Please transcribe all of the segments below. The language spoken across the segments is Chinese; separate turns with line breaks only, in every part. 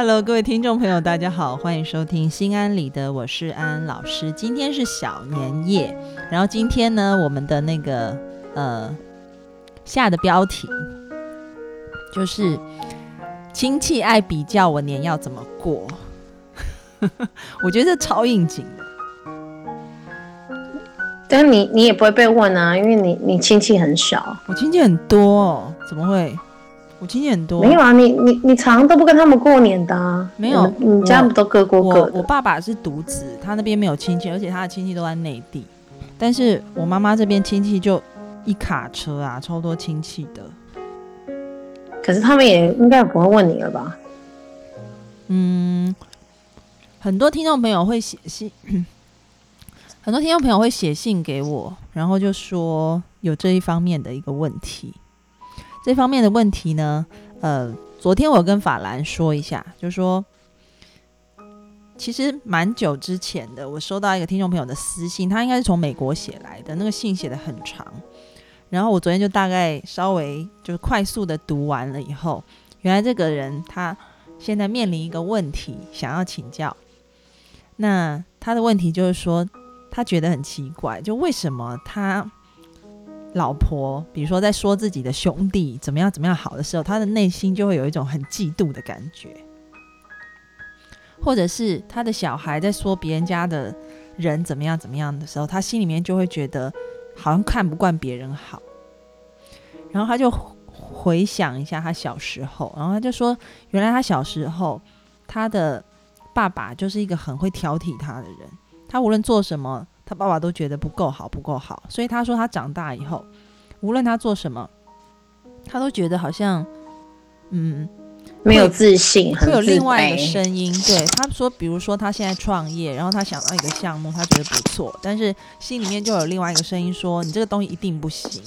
Hello，各位听众朋友，大家好，欢迎收听心安理得，我是安安老师。今天是小年夜，然后今天呢，我们的那个呃下的标题就是亲戚爱比较我年要怎么过，我觉得这超应景的。
但你你也不会被问啊，因为你你亲戚很少。
我亲戚很多哦，怎么会？我亲戚很多。
没有啊，你你你常常都不跟他们过年的啊。
没有，
你家不都各过各的？
我爸爸是独子，他那边没有亲戚，而且他的亲戚都在内地。但是我妈妈这边亲戚就一卡车啊，超多亲戚的。
可是他们也应该不会问你了吧？
嗯，很多听众朋友会写信。很多听众朋友会写信给我，然后就说有这一方面的一个问题。这方面的问题呢，呃，昨天我跟法兰说一下，就说其实蛮久之前的，我收到一个听众朋友的私信，他应该是从美国写来的，那个信写的很长。然后我昨天就大概稍微就是快速的读完了以后，原来这个人他现在面临一个问题，想要请教。那他的问题就是说。他觉得很奇怪，就为什么他老婆，比如说在说自己的兄弟怎么样怎么样好的时候，他的内心就会有一种很嫉妒的感觉；或者是他的小孩在说别人家的人怎么样怎么样的时候，他心里面就会觉得好像看不惯别人好。然后他就回想一下他小时候，然后他就说，原来他小时候他的爸爸就是一个很会挑剔他的人。他无论做什么，他爸爸都觉得不够好，不够好。所以他说，他长大以后，无论他做什么，他都觉得好像，嗯，
没有自信，
会有另外一个声音。对他说，比如说他现在创业，然后他想到一个项目，他觉得不错，但是心里面就有另外一个声音说，你这个东西一定不行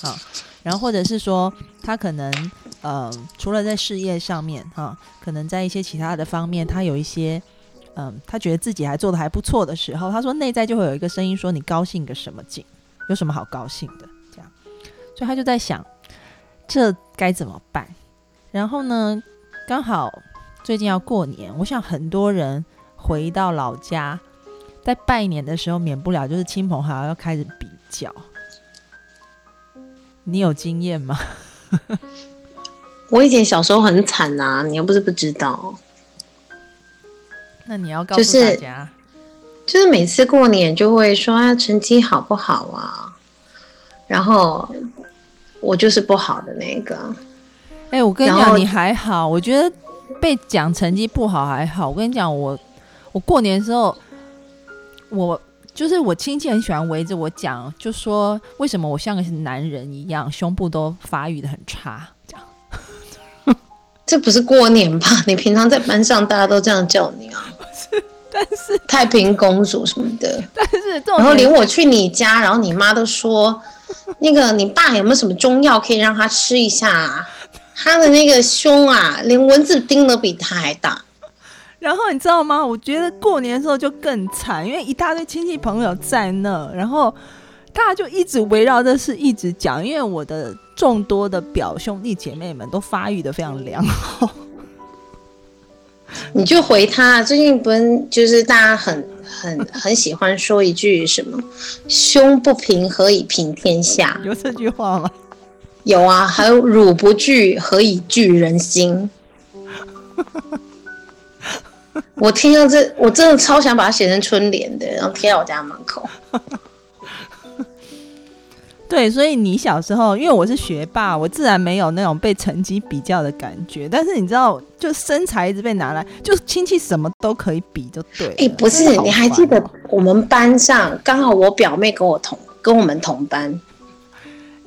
啊。然后或者是说，他可能，呃，除了在事业上面，哈，可能在一些其他的方面，他有一些。嗯，他觉得自己还做的还不错的时候，他说内在就会有一个声音说：“你高兴个什么劲？有什么好高兴的？”这样，所以他就在想，这该怎么办？然后呢，刚好最近要过年，我想很多人回到老家，在拜年的时候，免不了就是亲朋好友要开始比较。你有经验吗？
我以前小时候很惨呐，你又不是不知道。
那你要告诉大家，
就是每次过年就会说啊，成绩好不好啊？然后我就是不好的那个。
哎，我跟你讲，你还好，我觉得被讲成绩不好还好。我跟你讲，我我过年的时候，我就是我亲戚很喜欢围着我讲，就说为什么我像个男人一样，胸部都发育的很差。
这不是过年吧？你平常在班上大家都这样叫你啊？
但是
太平公主什么的。
但是这种，
然后连我去你家，然后你妈都说，那个你爸有没有什么中药可以让他吃一下？他的那个胸啊，连蚊子叮的比他还大。
然后你知道吗？我觉得过年的时候就更惨，因为一大堆亲戚朋友在那，然后大家就一直围绕着事一直讲，因为我的。众多的表兄弟姐妹们都发育的非常良好，
你就回他。最近不是就是大家很很很喜欢说一句什么“胸不平，何以平天下 ”？
有这句话吗？
有啊，还有“乳不聚，何以聚人心 ”。我听到这，我真的超想把它写成春联的，然后贴在我家门口。
对，所以你小时候，因为我是学霸，我自然没有那种被成绩比较的感觉。但是你知道，就身材一直被拿来，就亲戚什么都可以比，就对。
哎，不是，你还记得我们班上刚好我表妹跟我同跟我们同班。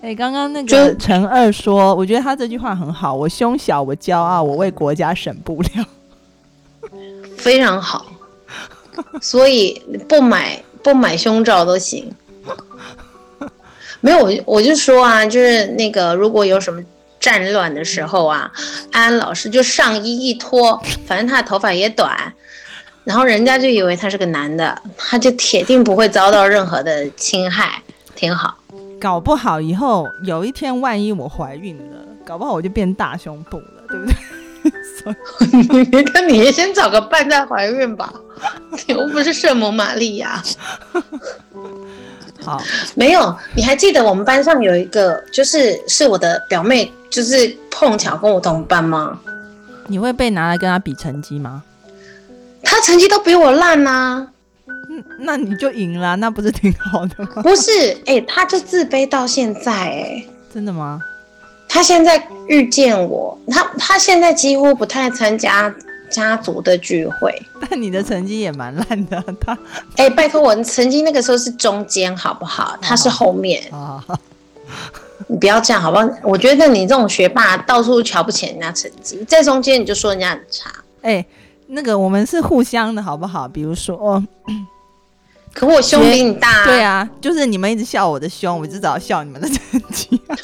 哎，刚刚那个陈二说，我觉得他这句话很好。我胸小，我骄傲，我为国家省布料。
非常好，所以不买不买胸罩都行。没有，我我就说啊，就是那个，如果有什么战乱的时候啊，安安老师就上衣一脱，反正他的头发也短，然后人家就以为他是个男的，他就铁定不会遭到任何的侵害，挺好。
搞不好以后有一天万一我怀孕了，搞不好我就变大胸部了，对不对？
你看，你先找个伴再怀孕吧，你 又不是圣母玛利亚。
好，
没有，你还记得我们班上有一个，就是是我的表妹，就是碰巧跟我同班吗？
你会被拿来跟她比成绩吗？
她成绩都比我烂啊、
嗯，那你就赢了，那不是挺好的吗？
不是，哎、她就自卑到现在、哎，
真的吗？
她现在遇见我，她她现在几乎不太参加家族的聚会。
但你的成绩也蛮烂的，他
哎、拜托我曾经那个时候是中间，好不好？他是后面，
啊，
你不要这样，好不好？我觉得你这种学霸到处瞧不起人家成绩，在中间你就说人家很差。
哎、那个我们是互相的好不好？比如说，哦
可我胸比你大、
对，啊，就是你们一直笑我的胸，我就只好笑你们的成绩、啊。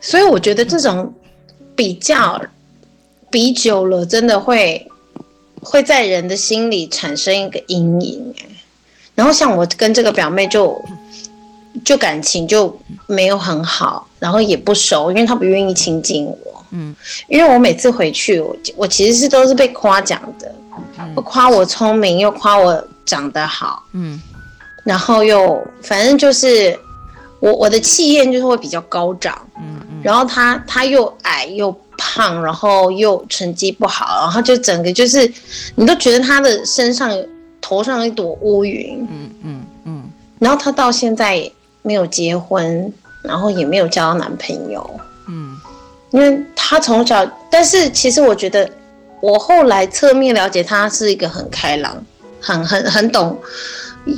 所以我觉得这种比较比久了，真的会会在人的心里产生一个阴影。哎，然后像我跟这个表妹就就感情就没有很好，然后也不熟，因为她不愿意亲近我。
嗯，
因为我每次回去，我我其实是都是被夸奖的，会夸我聪明，又夸我长得好，
嗯
然后又反正就是我我的气焰就是会比较高涨，
嗯嗯，
然后他他又矮又胖，然后又成绩不好，然后就整个就是你都觉得他的身上头上一朵乌云，
嗯嗯嗯，
然后他到现在没有结婚，然后也没有交到男朋友，
嗯。
因为他从小，但是其实我觉得我后来侧面了解他是一个很开朗、很很很懂、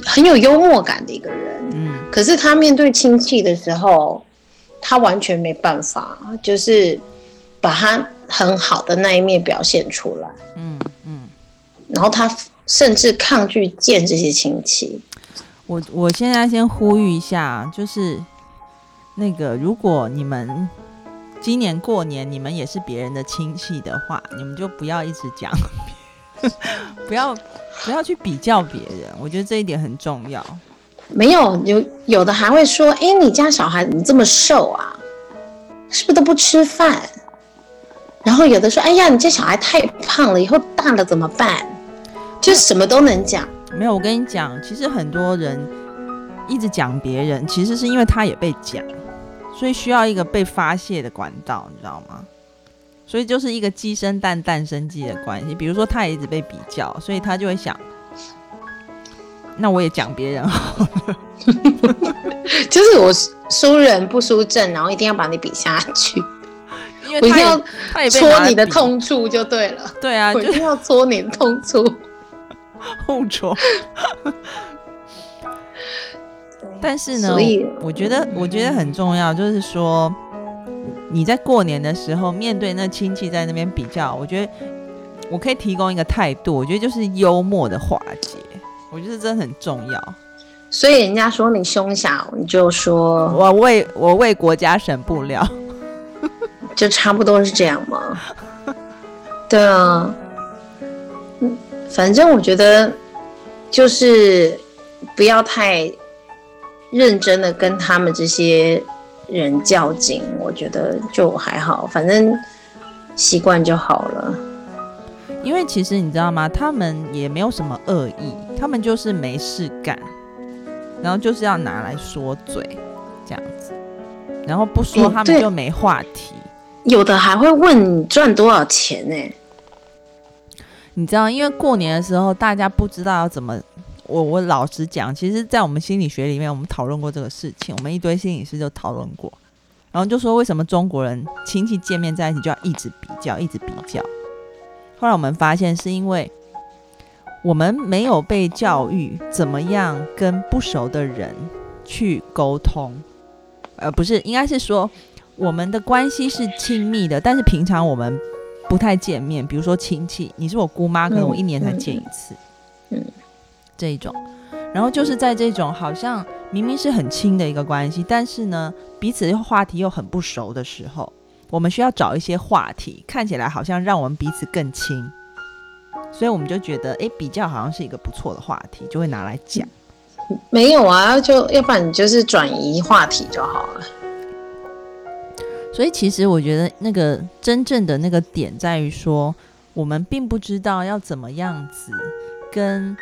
很有幽默感的一个人。
嗯。
可是他面对亲戚的时候，他完全没办法，就是把他很好的那一面表现出来，
嗯嗯，
然后他甚至抗拒见这些亲戚。
我我现在先呼吁一下，就是那个，如果你们今年过年你们也是别人的亲戚的话，你们就不要一直讲，不要不要去比较别人，我觉得这一点很重要。
没有有有的还会说：“哎，你家小孩怎么这么瘦啊？是不是都不吃饭？”然后有的说：“哎呀，你这小孩太胖了，以后大了怎么办？”就什么都能讲。
没有，我跟你讲，其实很多人一直讲别人，其实是因为他也被讲，所以需要一个被发泄的管道，你知道吗？所以就是一个鸡生蛋，蛋生鸡的关系。比如说，他也一直被比较，所以他就会想，那我也讲别人好，
就是我输人不输阵，然后一定要把你比下去，我一定要戳，你的痛处就对了。
对啊，就
我一定要戳你的痛处。
互戳。但是呢我觉得我觉得很重要，就是说你在过年的时候面对那亲戚在那边比较，我觉得我可以提供一个态度，我觉得就是幽默的化解，我觉得这很重要。
所以人家说你胸小，你就说
我为我为国家省布料，
就差不多是这样嘛。对啊，嗯，反正我觉得就是不要太认真的跟他们这些人较劲，我觉得就还好，反正习惯就好了。
因为其实你知道吗？他们也没有什么恶意，他们就是没事干，然后就是要拿来说嘴这样子，然后不说他们就没话题。
有的还会问你赚多少钱呢、
你知道，因为过年的时候大家不知道要怎么。我我老实讲，其实，在我们心理学里面，我们讨论过这个事情，我们一堆心理师就讨论过，然后就说为什么中国人亲戚见面在一起就要一直比较，一直比较。后来我们发现，是因为我们没有被教育怎么样跟不熟的人去沟通，呃，不是，应该是说我们的关系是亲密的，但是平常我们不太见面。比如说亲戚，你是我姑妈，可能我一年才见一次，
嗯
这一种。然后就是在这种好像明明是很亲的一个关系，但是呢彼此话题又很不熟的时候，我们需要找一些话题，看起来好像让我们彼此更亲，所以我们就觉得，诶，比较好像是一个不错的话题，就会拿来讲。
没有啊，就要不然你就是转移话题就好了。
所以其实我觉得那个真正的那个点在于说，我们并不知道要怎么样子跟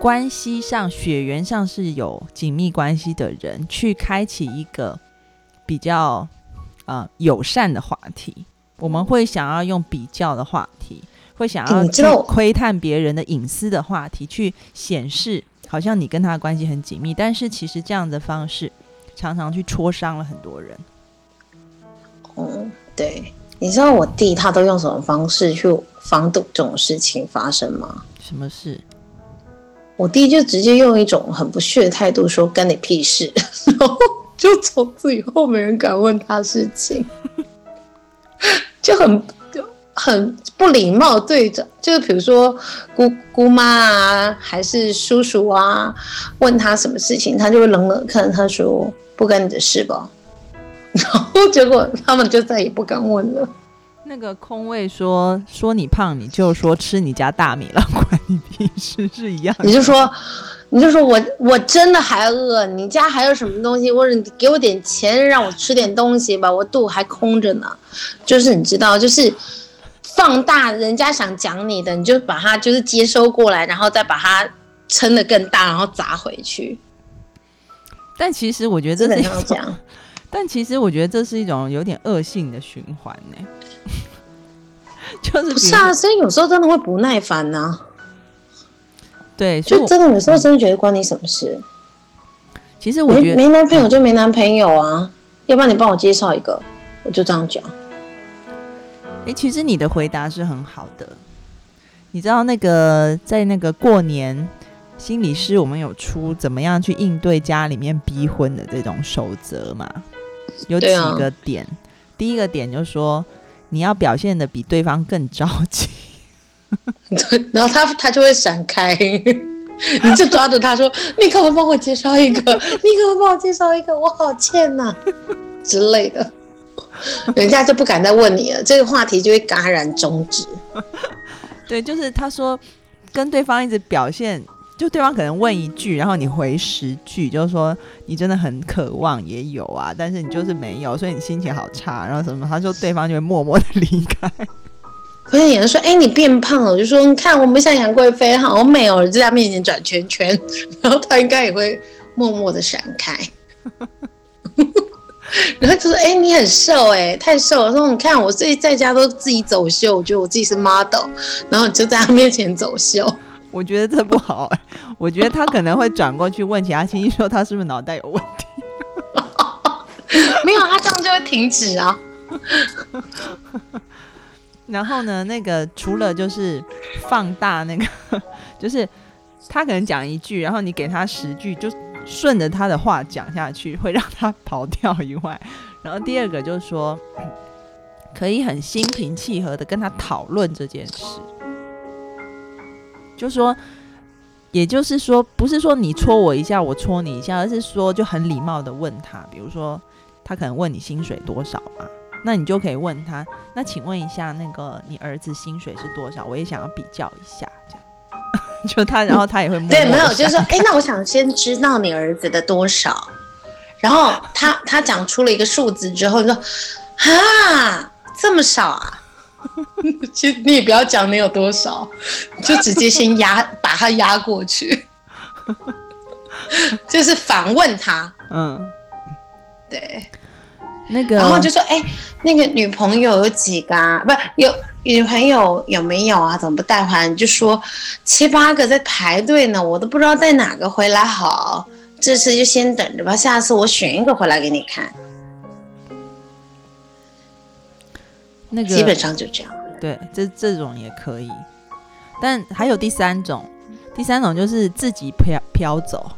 关系上、血缘上是有紧密关系的人去开启一个比较呃友善的话题。我们会想要用比较的话题，会想要去窥探别人的隐私的话题，去显示好像你跟他的关系很紧密。但是其实这样的方式常常去戳伤了很多人。
嗯，对，你知道我弟他都用什么方式去防堵这种事情发生吗？
什么事？
我弟就直接用一种很不屑的态度说：“跟你屁事。”然后就从此以后没人敢问他事情，就很就很不礼貌。对着就是比如说姑姑妈啊，还是叔叔啊，问他什么事情，他就会冷冷看他说：“不干你的事吧。”然后结果他们就再也不敢问了。
那个空位说说你胖，你就说吃你家大米了，关你屁事是一样。
你就说，你就说我我真的还饿，你家还有什么东西？或者你给我点钱让我吃点东西吧，我肚还空着呢。就是你知道，就是放大人家想讲你的，你就把它就是接收过来，然后再把它撑得更大，然后砸回去。
但其实我觉得这是
要讲。
但其实我觉得这是一种有点恶性的循环呢，就是
不是啊？所以有时候真的会不耐烦呢。
对，
就真的有时候真的觉得关你什么事？
其实我觉得
没男朋友就没男朋友啊，要不然你帮我介绍一个，我就这样讲。
哎，其实你的回答是很好的。你知道那个在那个过年。心理师，我们有出怎么样去应对家里面逼婚的这种守则嘛？有几个点，第一个点就是说，你要表现的比对方更着急，
然后他他就会闪开，你就抓着他说：“你可不可以帮我介绍一个？你可不可以帮我介绍一个？我好欠呐之类的，人家就不敢再问你了，这个话题就会戛然终止。
对，就是他说跟对方一直表现。就对方可能问一句，然后你回十句，就是说你真的很渴望也有啊，但是你就是没有，所以你心情好差，然后什么？他说对方就会默默的离开。
可是有人说，哎，你变胖了，我就说你看我们像杨贵妃，好美哦，在他面前转圈圈，然后他应该也会默默的闪开。然后就说，哎，你很瘦，哎，太瘦了。说你看我自己在家都自己走秀，我觉得我自己是 model，然后就在他面前走秀。
我觉得这不好哎，我觉得他可能会转过去问其他亲戚说他是不是脑袋有问题？
没有，他这样就会停止啊。
然后呢，那个除了就是放大那个，就是他可能讲一句，然后你给他十句，就顺着他的话讲下去，会让他跑掉以外，然后第二个就是说，可以很心平气和的跟他讨论这件事。就说，也就是说，不是说你戳我一下，我戳你一下，而是说就很礼貌的问他，比如说他可能问你薪水多少嘛，那你就可以问他，那请问一下，那个你儿子薪水是多少？我也想要比较一下，这样。就他，然后他也会
对，没有，就是说，哎，那我想先知道你儿子的多少，然后他他讲出了一个数字之后，你说，啊，这么少啊？其实你也不要讲你有多少，就直接先压把他压过去，就是反问他。嗯，对，
那个，
然后就说：“哎，那个女朋友有几个啊？不有女朋友有没有啊？怎么不带回来？你就说七八个在排队呢，我都不知道带哪个回来好。这次就先等着吧，下次我选一个回来给你看。”
那个
基本上就这样。
对，这这种也可以，但还有第三种，第三种就是自己飘飘走。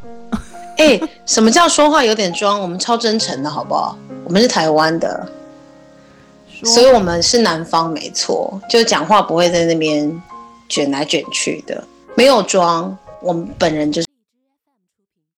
哎，什么叫说话有点装？我们超真诚的，好不好？我们是台湾的，所以我们是南方，没错，就讲话不会在那边卷来卷去的，没有装，我们本人就